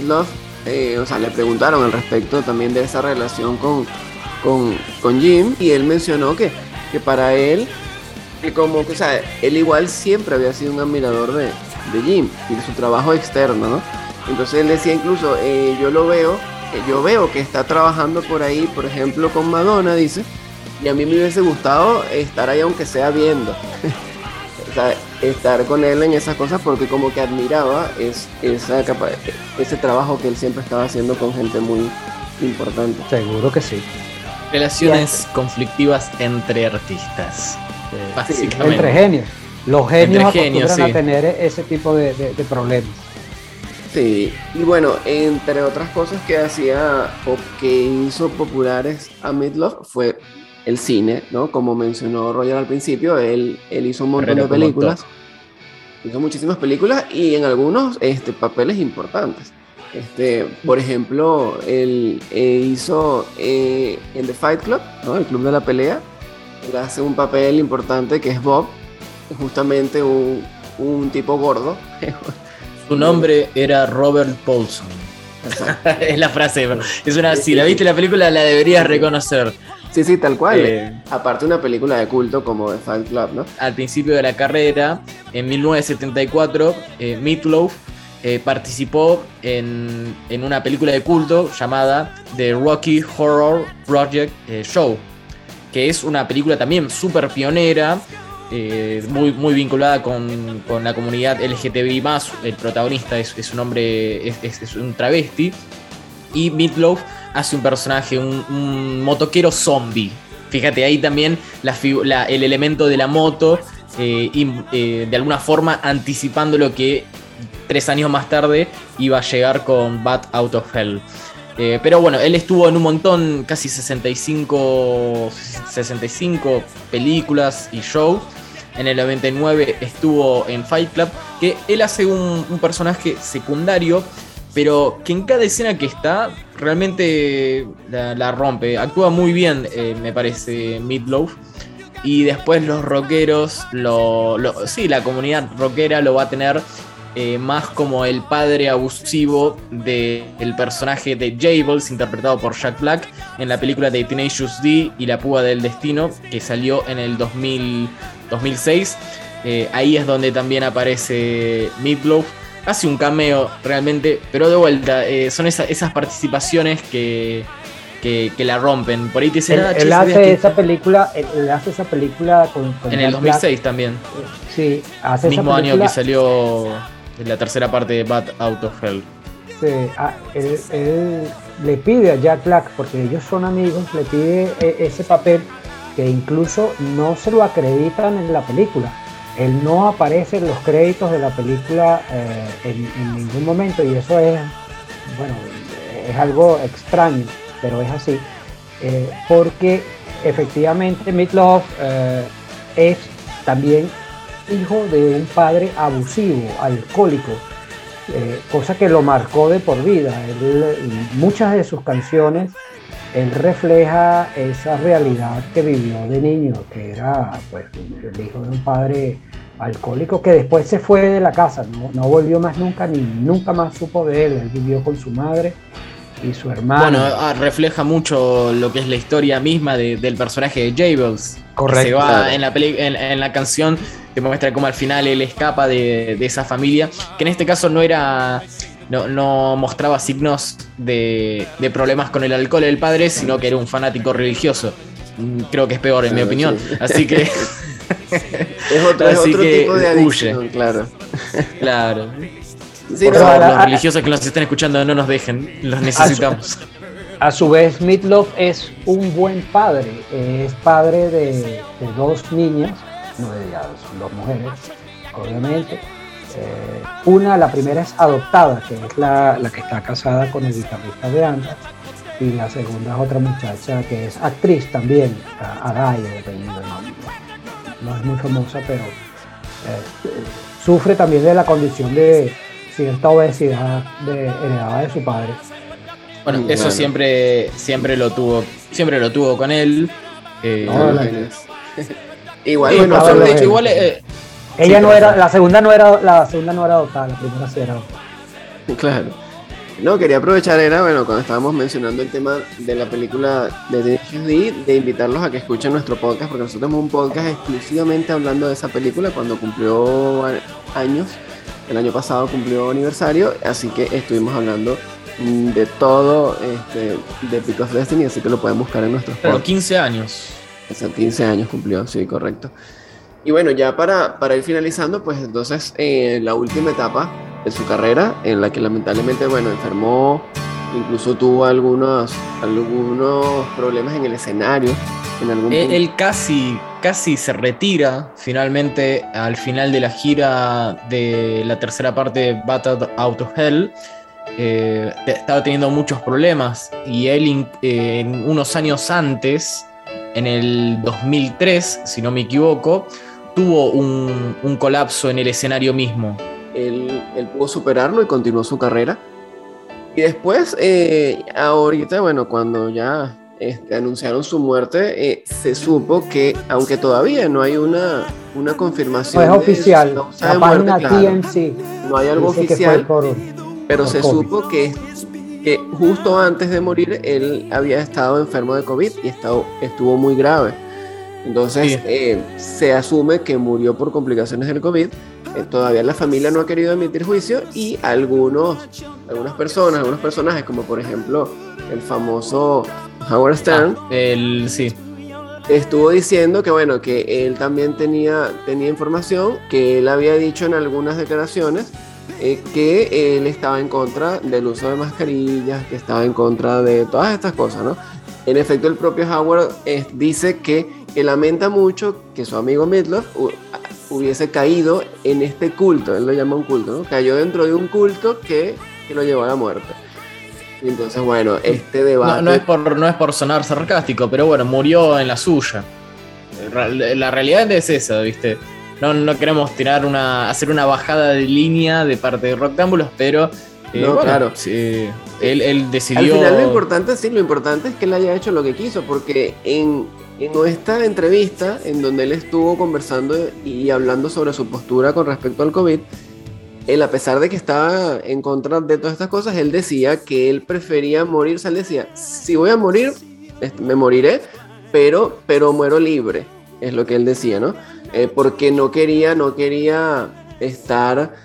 Love eh, o sea, le preguntaron al respecto también de esa relación con, con, Jim y él mencionó que, que para él, que como que, o sea, él igual siempre había sido un admirador de, de Jim y de su trabajo externo, ¿no? Entonces él decía incluso, eh, yo lo veo yo veo que está trabajando por ahí, por ejemplo, con Madonna, dice, y a mí me hubiese gustado estar ahí aunque sea viendo. estar con él en esas cosas porque como que admiraba es, esa ese trabajo que él siempre estaba haciendo con gente muy importante. Seguro que sí. Relaciones conflictivas entre artistas. básicamente. entre genios. Los genios acostumbran a tener ese tipo de problemas. Sí, y bueno, entre otras cosas que hacía o que hizo populares a Midlove fue el cine, ¿no? Como mencionó Roger al principio, él, él hizo un montón de películas. Hizo muchísimas películas y en algunos este, papeles importantes. Este, por ejemplo, él hizo eh, en The Fight Club, ¿no? el club de la pelea. Él hace un papel importante que es Bob, justamente un, un tipo gordo, Su nombre era Robert Paulson. es la frase. Es una, si la viste la película, la deberías reconocer. Sí, sí, tal cual. Eh, Aparte una película de culto como The Fight Club, ¿no? Al principio de la carrera, en 1974, eh, Meatloaf eh, participó en, en, una película de culto llamada The Rocky Horror Project Show, que es una película también súper pionera eh, muy, muy vinculada con, la comunidad LGTBI. El protagonista es, un hombre, es, un travesti. Y Meatloaf hace un personaje, un, motoquero zombie. Fíjate, ahí también el elemento de la moto, eh, eh, de alguna forma anticipando lo que tres años más tarde iba a llegar con Bat Out of Hell. pero bueno, él estuvo en un montón, casi 65, 65 películas y shows en el 99 estuvo en Fight Club, que él hace un, personaje secundario, pero que en cada escena que está realmente la, rompe. Actúa muy bien, eh, me parece, Meatloaf. Y después los rockeros, lo, sí, la comunidad rockera lo va a tener eh, más como el padre abusivo del personaje de Jables, interpretado por Jack Black, en la película de Tenacious D y La Púa del Destino, que salió en el 2006. Eh, ahí es donde también aparece Meatloaf. Hace un cameo realmente, pero de vuelta, eh, son esas participaciones que, que, la rompen. Por ahí te dicen, él, ah, hace esa película, él, hace esa película con, en el 2006 también. Sí, hace mismo año que salió la tercera parte de Bad Out of Hell. Sí, ah, él, le pide a Jack Black, porque ellos son amigos, le pide e, ese papel que incluso no se lo acreditan en la película. Él no aparece en los créditos de la película eh, en, ningún momento y eso es, bueno, es algo extraño, pero es así. Eh, porque efectivamente Meatloaf eh, es también hijo de un padre abusivo, alcohólico, cosa que lo marcó de por vida. muchas de sus canciones, él refleja esa realidad que vivió de niño, que era pues, el hijo de un padre alcohólico que después se fue de la casa, no, no volvió más nunca, ni nunca más supo de él, él vivió con su madre y su hermano. Bueno, ah, refleja mucho lo que es la historia misma del personaje de Jables. Correcto. Se va en, la en, la canción, te muestra cómo al final él escapa de, esa familia, que en este caso no era. No, mostraba signos de, problemas con el alcohol del padre, sino que era un fanático religioso. Mm, creo que es peor, en mi opinión. Así que. es otro, tipo de adicción, claro. Claro los religiosos que nos están escuchando no nos dejen, los necesitamos. A su, vez, Meatloaf es un buen padre, es padre de, dos niñas, no de dos mujeres, obviamente. Eh, una, la primera es adoptada, que es la, que está casada con el guitarrista de Anta, y la segunda es otra muchacha que es actriz también, Araya, no, no es muy famosa, pero eh, sufre también de la condición de, cierta obesidad de, heredada de su padre. Bueno, eso siempre, siempre lo tuvo, siempre lo tuvo con él. Eh, igual, igual eh, ella no era, la segunda no era, la segunda no era adoptada, la primera sí era Claro. No, quería aprovechar, era, bueno, cuando estábamos mencionando el tema de la película de D, de invitarlos a que escuchen nuestro podcast, porque nosotros tenemos un podcast exclusivamente hablando de esa película cuando cumplió años el año pasado cumplió aniversario, así que estuvimos hablando de todo este, de Pick of Destiny, así que lo pueden buscar en nuestros Pero 15 años. Hace 15 años cumplió, sí, correcto. Y bueno, ya para, para ir finalizando, pues entonces eh, la última etapa de su carrera, en la que lamentablemente, bueno, enfermó, incluso tuvo algunos, algunos problemas en el escenario. En algún él, él casi casi se retira finalmente al final de la gira de la tercera parte de Battle Out of Hell. Eh, estaba teniendo muchos problemas y él eh, unos años antes, en el 2003, si no me equivoco, tuvo un, colapso en el escenario mismo. Él, pudo superarlo y continuó su carrera. Y después, eh, ahorita, bueno, cuando ya este, anunciaron su muerte, eh, se supo que, aunque todavía no hay una, una confirmación. No es oficial, la página No hay algo oficial, pero se supo que, que justo antes de morir él había estado enfermo de COVID y estado, estuvo muy grave. Entonces eh, se asume que murió por complicaciones del COVID. Eh, todavía la familia no ha querido emitir juicio y algunos, algunas personas, algunos personajes, como por ejemplo el famoso Howard Stern, ah, el, sí. estuvo diciendo que bueno, que él también tenía, tenía información, que él había dicho en algunas declaraciones eh, que él estaba en contra del uso de mascarillas, que estaba en contra de todas estas cosas, ¿no? En efecto, el propio Howard eh, dice que, que, lamenta mucho que su amigo Midlove hubiese caído en este culto, él lo llama un culto, ¿no? Cayó dentro de un culto que, que lo llevó a la muerte. Entonces, bueno, este debate. No, es por, no es por sonar sarcástico, pero bueno, murió en la suya. La realidad es esa, ¿viste? No, no queremos tirar una, hacer una bajada de línea de parte de Roctámbulos, pero. Eh, no, claro. Sí, él, él, decidió. Al final, lo importante, sí, lo importante es que él haya hecho lo que quiso, porque en, en esta entrevista, en donde él estuvo conversando y hablando sobre su postura con respecto al COVID, él, a pesar de que estaba en contra de todas estas cosas, él decía que él prefería morir. O sea, él decía, si voy a morir, este, me moriré, pero, pero muero libre, es lo que él decía, ¿no? Eh, porque no quería, no quería estar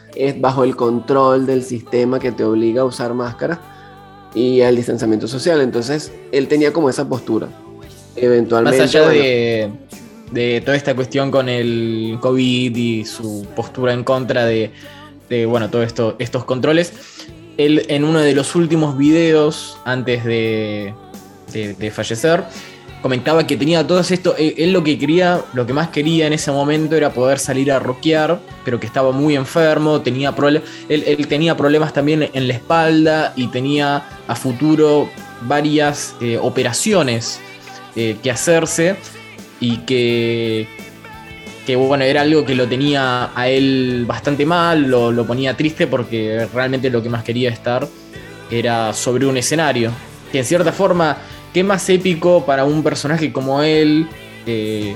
bajo el control del sistema que te obliga a usar máscara y al distanciamiento social. Entonces, él tenía como esa postura. Eventualmente. Más allá de, de toda esta cuestión con el COVID y su postura en contra de, de bueno, todos esto, estos controles, él en uno de los últimos videos antes de, de, fallecer, comentaba que tenía todo esto, él, lo que quería, lo que más quería en ese momento era poder salir a rockear, pero que estaba muy enfermo, tenía problemas, él, tenía problemas también en la espalda y tenía a futuro varias eh, operaciones eh, que hacerse y que, que, bueno, era algo que lo tenía a él bastante mal, lo, lo ponía triste porque realmente lo que más quería estar era sobre un escenario, que en cierta forma qué más épico para un personaje como él. Eh,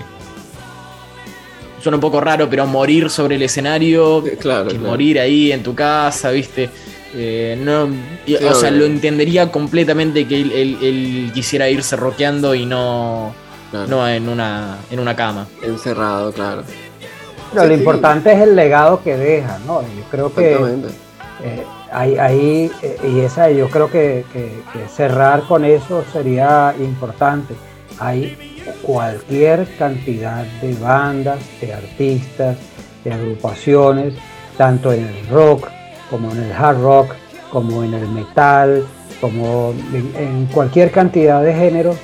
suena un poco raro, pero morir sobre el escenario, claro, morir ahí en tu casa, ¿viste? Eh, no, o sea, lo entendería completamente que él, quisiera irse roqueando y no, no en, una, en una cama. Encerrado, claro. Pero lo importante es el legado que deja, ¿no? Yo creo que eh, ahí, eh, y esa yo creo que, cerrar con eso sería importante. Hay cualquier cantidad de bandas, de artistas, de agrupaciones, tanto en el rock como en el hard rock, como en el metal, como en, cualquier cantidad de géneros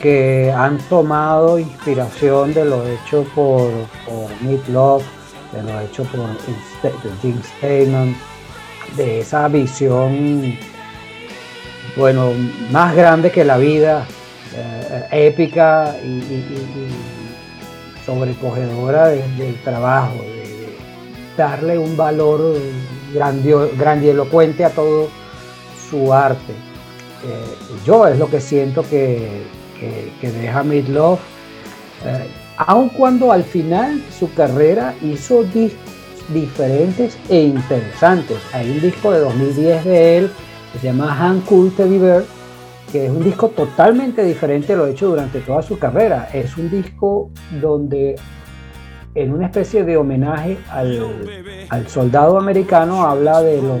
que han tomado inspiración de lo hecho por, por Meat Love, de lo hecho por Jim Steinman, de esa visión, bueno, más grande que la vida, eh, épica y, sobrecogedora del trabajo, de, darle un valor grandio, grandilocuente a todo su arte. Eh, yo es lo que siento que, que, deja Midlove, eh, aun cuando al final su carrera hizo discos diferentes e interesantes. Hay un disco de 2010 de él que se llama Han Cool Teddy que es un disco totalmente diferente a lo hecho durante toda su carrera. Es un disco donde en una especie de homenaje al, al soldado americano habla de los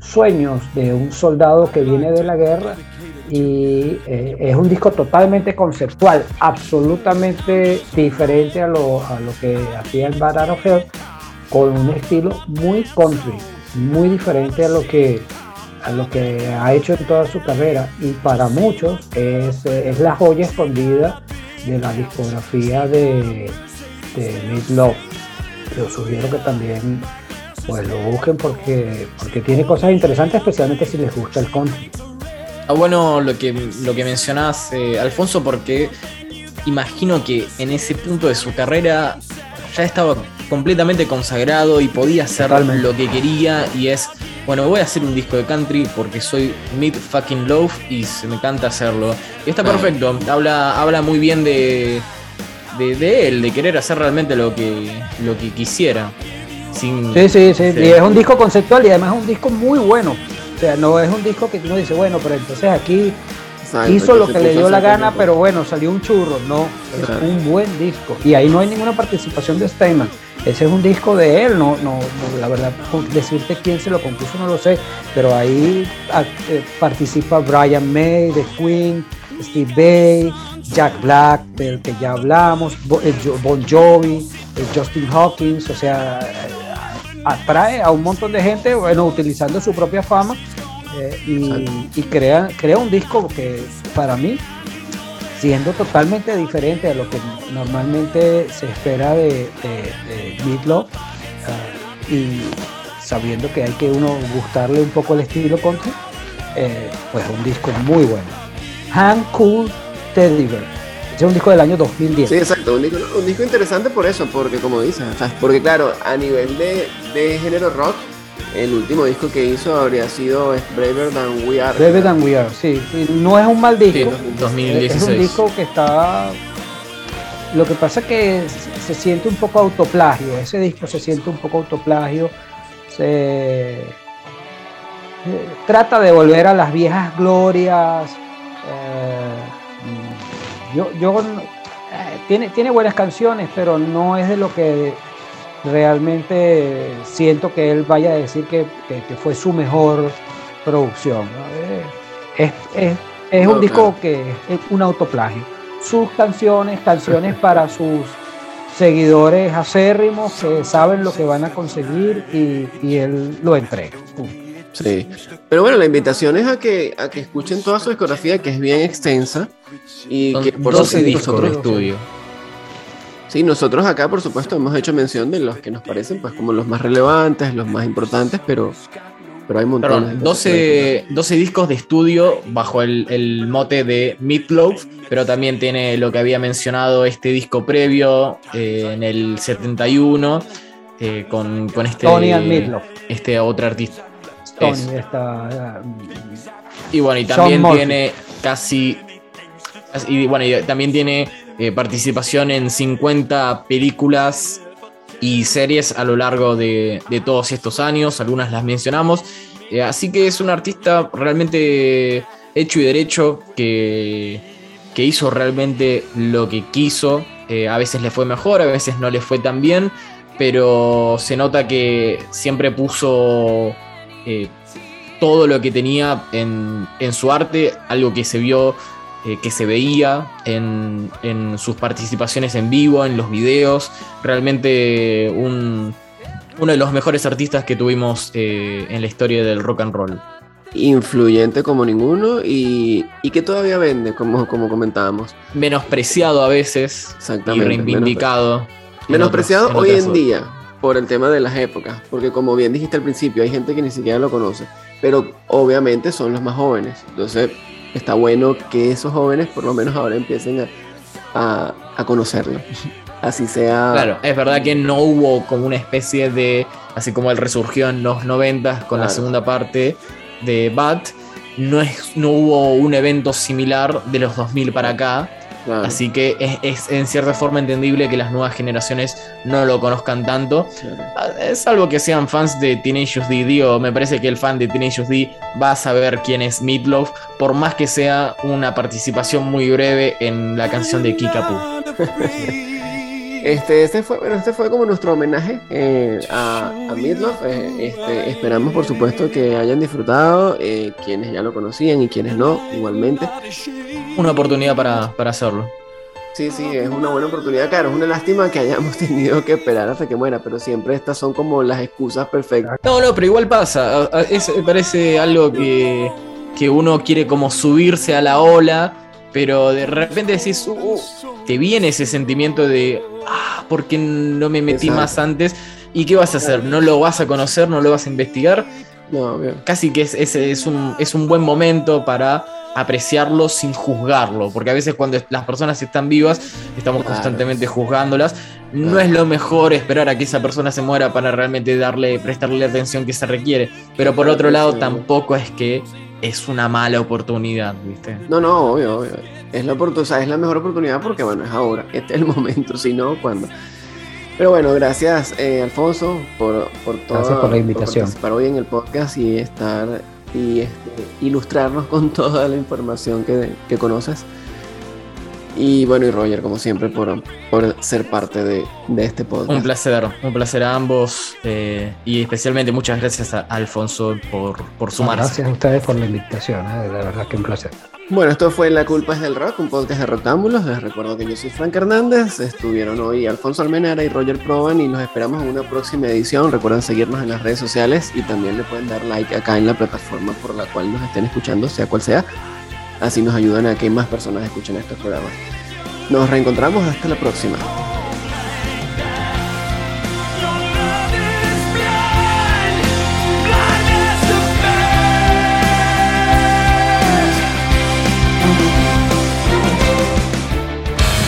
sueños de un soldado que viene de la guerra y eh, es un disco totalmente conceptual, absolutamente diferente a lo, a lo que hacía el Bad of con un estilo muy country, muy diferente a lo que a lo que ha hecho en toda su carrera. Y para muchos es, es la joya escondida de la discografía de, de Love. Yo sugiero que también pues lo busquen porque, porque tiene cosas interesantes, especialmente si les gusta el country. Ah, bueno lo que, lo que mencionás, eh, Alfonso, porque imagino que en ese punto de su carrera ya estaba completamente consagrado y podía hacer lo que quería y es, bueno, voy a hacer un disco de country porque soy mid fucking love y se me encanta hacerlo. Y está perfecto, habla, habla muy bien de, de, él, de querer hacer realmente lo que, lo que quisiera. sí, sí, sí, y es un disco conceptual y además es un disco muy bueno. O sea, no es un disco que uno dice, bueno, pero entonces aquí hizo lo que le dio la gana, pero bueno, salió un churro. No, es un buen disco. Y ahí no hay ninguna participación de Steinman. Ese es un disco de él, no, no, la verdad, decirte quién se lo compuso no lo sé, pero ahí ah, eh, participa Brian May de Queen, Steve Bay, Jack Black, del que ya hablamos, eh, Bon Jovi, eh, Justin Hawkins, o sea, atrae a un montón de gente, bueno, utilizando su propia fama y, crea, crea un disco que para mí siendo totalmente diferente a lo que normalmente se espera de, de, Meatloaf ah, y sabiendo que hay que uno gustarle un poco el estilo country, eh, pues un disco muy bueno. Hand Cool Teddy Bear. es un disco del año 2010. Sí, exacto, un disco, interesante por eso, porque como dices, porque claro, a nivel de, de género rock, el último disco que hizo habría sido Braver Than We Are. Braver Than We Are, sí. No es un mal disco. 2016. Es un disco que está. Lo que pasa es que se siente un poco autoplagio. Ese disco se siente un poco autoplagio. se trata de volver a las viejas glorias. Yo, yo tiene, tiene buenas canciones, pero no es de lo que realmente siento que él vaya a decir que, fue su mejor producción. Es, un disco que es un autoplagio. Sus canciones, canciones para sus seguidores acérrimos que saben lo que van a conseguir y, él lo entrega. Sí, pero bueno, la invitación es a que, a que escuchen toda su discografía, que es bien extensa. Y que por 12 discos de estudio. Sí, nosotros acá, por supuesto, hemos hecho mención de los que nos parecen pues como los más relevantes, los más importantes, pero, pero hay montones. 12, 12, discos de estudio bajo el, mote de Meatloaf, pero también tiene lo que había mencionado este disco previo eh, en el 71 eh, con, con, este, Tony and este otro artista. Tony está, y bueno, y también tiene casi... Y bueno, y también tiene eh, participación en 50 películas y series a lo largo de, todos estos años, algunas las mencionamos. Eh, así que es un artista realmente hecho y derecho que, que hizo realmente lo que quiso. Eh, a veces le fue mejor, a veces no le fue tan bien, pero se nota que siempre puso todo lo que tenía en, en su arte, algo que se vio eh, que se veía en, sus participaciones en vivo, en los videos. Realmente uno de los mejores artistas que tuvimos eh, en la historia del rock and roll. Influyente como ninguno y, que todavía vende, como, como comentábamos. Menospreciado a veces y reivindicado. Menospreciado hoy en día por el tema de las épocas, porque como bien dijiste al principio, hay gente que ni siquiera lo conoce, pero obviamente son los más jóvenes. Entonces, está bueno que esos jóvenes por lo menos ahora empiecen a, conocerlo. Así sea. Claro, es verdad que no hubo como una especie de. Así como él resurgió en los 90 con la segunda parte de Bat, no, es, no hubo un evento similar de los 2000 para acá Así que es, en cierta forma entendible que las nuevas generaciones no lo conozcan tanto. Ah, salvo que sean fans de Teenage D. Digo, me parece que el fan de Teenage D va a saber quién es Meatloaf, por más que sea una participación muy breve en la canción de Kikapu. Este, este, fue, bueno, este fue como nuestro homenaje eh, a, a Midlove. Eh, este, esperamos, por supuesto, que hayan disfrutado, eh, quienes ya lo conocían y quienes no, igualmente. Una oportunidad para, hacerlo. Sí, sí, es una buena oportunidad. Claro, es una lástima que hayamos tenido que esperar hasta que muera, pero siempre estas son como las excusas perfectas. No, no, pero igual pasa. Es, parece algo que, que uno quiere como subirse a la ola, pero de repente decís, uh, uh te viene ese sentimiento de, ah, ¿por qué no me metí más antes? ¿Y qué vas a hacer? ¿No lo vas a conocer? ¿No lo vas a investigar? No, Casi que es, es, un, es un buen momento para apreciarlo sin juzgarlo, porque a veces cuando las personas están vivas estamos constantemente juzgándolas. No es lo mejor esperar a que esa persona se muera para realmente darle, prestarle la atención que se requiere, pero por otro lado tampoco es que es una mala oportunidad, ¿viste? No, no, obvio, obvio. Es la, oportunidad, es la mejor oportunidad porque, bueno, es ahora, este es el momento, si no, cuando. Pero bueno, gracias, eh, Alfonso, por, por Gracias por la invitación. Para hoy en el podcast y estar y este, ilustrarnos con toda la información que, que conoces. Y bueno, y Roger, como siempre, por, por ser parte de, de, este podcast. Un placer, un placer a ambos. Eh, y especialmente muchas gracias a Alfonso por, por sumarse. Gracias a ustedes por la invitación, ¿eh? de verdad que un placer. Bueno, esto fue La Culpa es del Rock, un podcast de Rotámbulos. Les recuerdo que yo soy Frank Hernández. Estuvieron hoy Alfonso Almenara y Roger Proban y los esperamos en una próxima edición. Recuerden seguirnos en las redes sociales y también le pueden dar like acá en la plataforma por la cual nos estén escuchando, sea cual sea. Así nos ayudan a que más personas escuchen estos programas. Nos reencontramos hasta la próxima.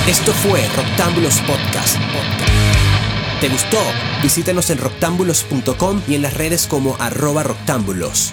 Esto fue Roctámbulos Podcast. ¿Te gustó? Visítanos en roctámbulos.com y en las redes como arroba roctámbulos.